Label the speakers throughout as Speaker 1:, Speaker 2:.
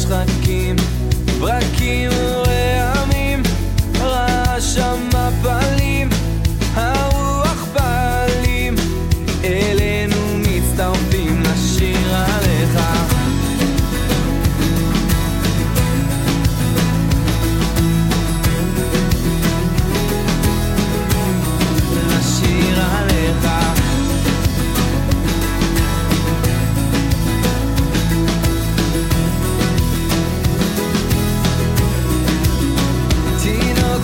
Speaker 1: השחקים, ברקים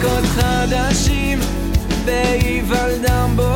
Speaker 1: ירקות חדשים בהיוולדם בו